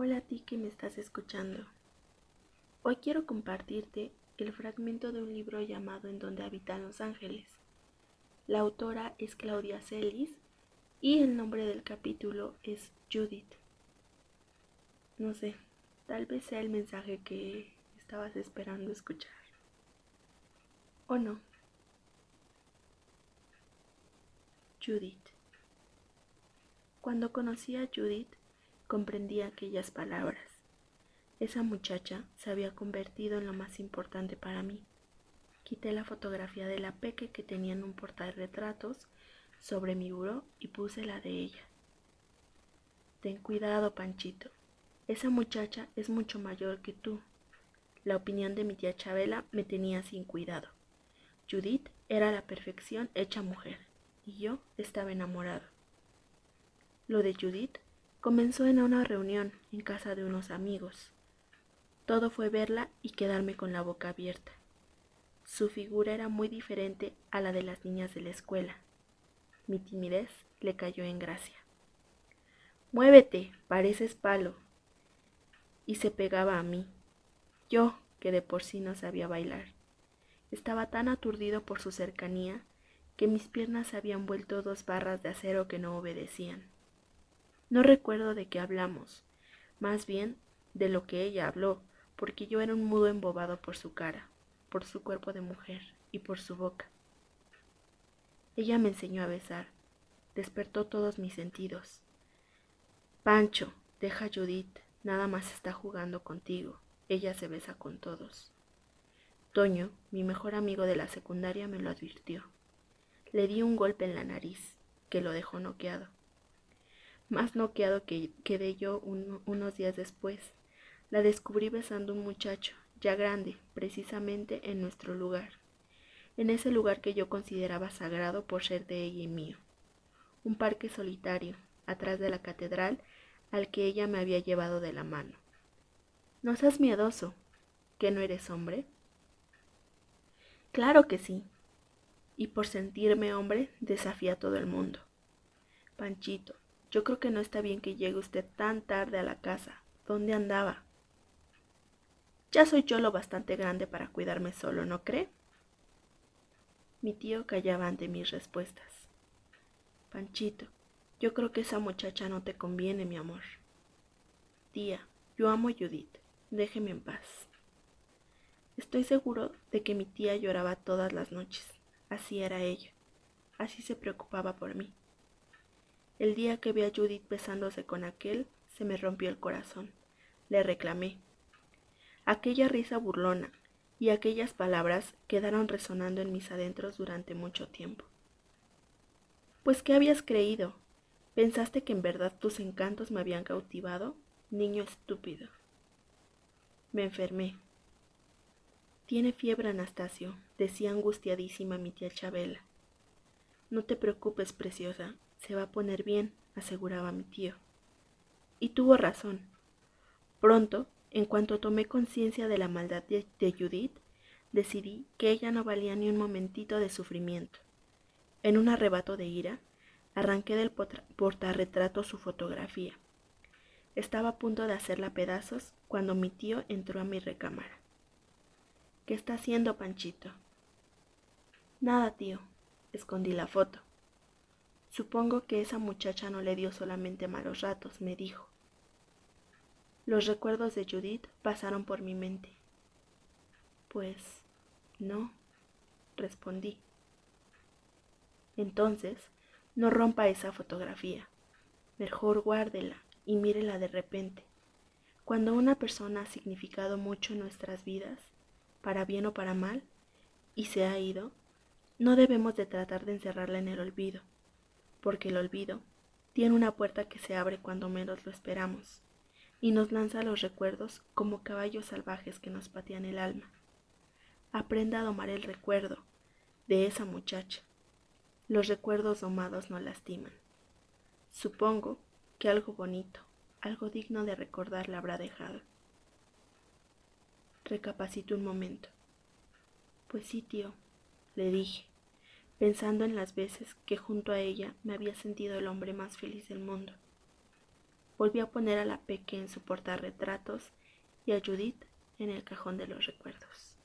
Hola a ti que me estás escuchando. Hoy quiero compartirte el fragmento de un libro llamado En donde habitan los ángeles. La autora es Claudia Celis y el nombre del capítulo es Judith. No sé, tal vez sea el mensaje que estabas esperando escuchar. ¿O no? Judith. Cuando conocí a Judith, comprendí aquellas palabras. Esa muchacha se había convertido en lo más importante para mí. Quité la fotografía de la peque que tenía en un retratos sobre mi buró y puse la de ella. Ten cuidado, Panchito. Esa muchacha es mucho mayor que tú. La opinión de mi tía Chabela me tenía sin cuidado. Judith era la perfección hecha mujer y yo estaba enamorado. Lo de Judith comenzó en una reunión en casa de unos amigos. Todo fue verla y quedarme con la boca abierta. Su figura era muy diferente a la de las niñas de la escuela. Mi timidez le cayó en gracia. Muévete, pareces palo. Y se pegaba a mí. Yo, que de por sí no sabía bailar. Estaba tan aturdido por su cercanía que mis piernas se habían vuelto dos barras de acero que no obedecían. No recuerdo de qué hablamos, más bien de lo que ella habló, porque yo era un mudo embobado por su cara, por su cuerpo de mujer y por su boca. Ella me enseñó a besar, despertó todos mis sentidos. Pancho, deja a Judith, nada más está jugando contigo, ella se besa con todos. Toño, mi mejor amigo de la secundaria, me lo advirtió. Le di un golpe en la nariz, que lo dejó noqueado más noqueado que quedé yo unos días después. La descubrí besando a un muchacho, ya grande, precisamente en nuestro lugar, en ese lugar que yo consideraba sagrado por ser de ella y mío. Un parque solitario, atrás de la catedral, al que ella me había llevado de la mano. No seas miedoso, que no eres hombre. Claro que sí. Y por sentirme hombre, desafía a todo el mundo. Panchito, yo creo que no está bien que llegue usted tan tarde a la casa. ¿Dónde andaba? Ya soy yo lo bastante grande para cuidarme solo, ¿no cree? Mi tío callaba ante mis respuestas. Panchito, yo creo que esa muchacha no te conviene, mi amor. Tía, yo amo a Judith. Déjeme en paz. Estoy seguro de que mi tía lloraba todas las noches. Así era ella. Así se preocupaba por mí. El día que vi a Judith besándose con aquel, se me rompió el corazón. Le reclamé. Aquella risa burlona y aquellas palabras quedaron resonando en mis adentros durante mucho tiempo. Pues, ¿qué habías creído? ¿Pensaste que en verdad tus encantos me habían cautivado? Niño estúpido. Me enfermé. Tiene fiebre, Anastasio, decía angustiadísima mi tía Chabela. No te preocupes, preciosa, se va a poner bien, aseguraba mi tío. Y tuvo razón. Pronto, en cuanto tomé conciencia de la maldad de, Judith, decidí que ella no valía ni un momentito de sufrimiento. En un arrebato de ira, arranqué del portarretrato su fotografía. Estaba a punto de hacerla pedazos cuando mi tío entró a mi recámara. ¿Qué está haciendo, Panchito? Nada, tío. Escondí la foto. Supongo que esa muchacha no le dio solamente malos ratos, me dijo. Los recuerdos de Judith pasaron por mi mente. Pues no, respondí. Entonces, no rompa esa fotografía. Mejor guárdela y mírela de repente. Cuando una persona ha significado mucho en nuestras vidas, para bien o para mal, y se ha ido, no debemos de tratar de encerrarla en el olvido porque el olvido tiene una puerta que se abre cuando menos lo esperamos y nos lanza los recuerdos como caballos salvajes que nos patean el alma. Aprenda a domar el recuerdo de esa muchacha. Los recuerdos domados no lastiman. Supongo que algo bonito, algo digno de recordar la habrá dejado. Recapacito un momento. Pues sí, tío, le dije pensando en las veces que junto a ella me había sentido el hombre más feliz del mundo. Volví a poner a la Peque en su portarretratos y a Judith en el cajón de los recuerdos.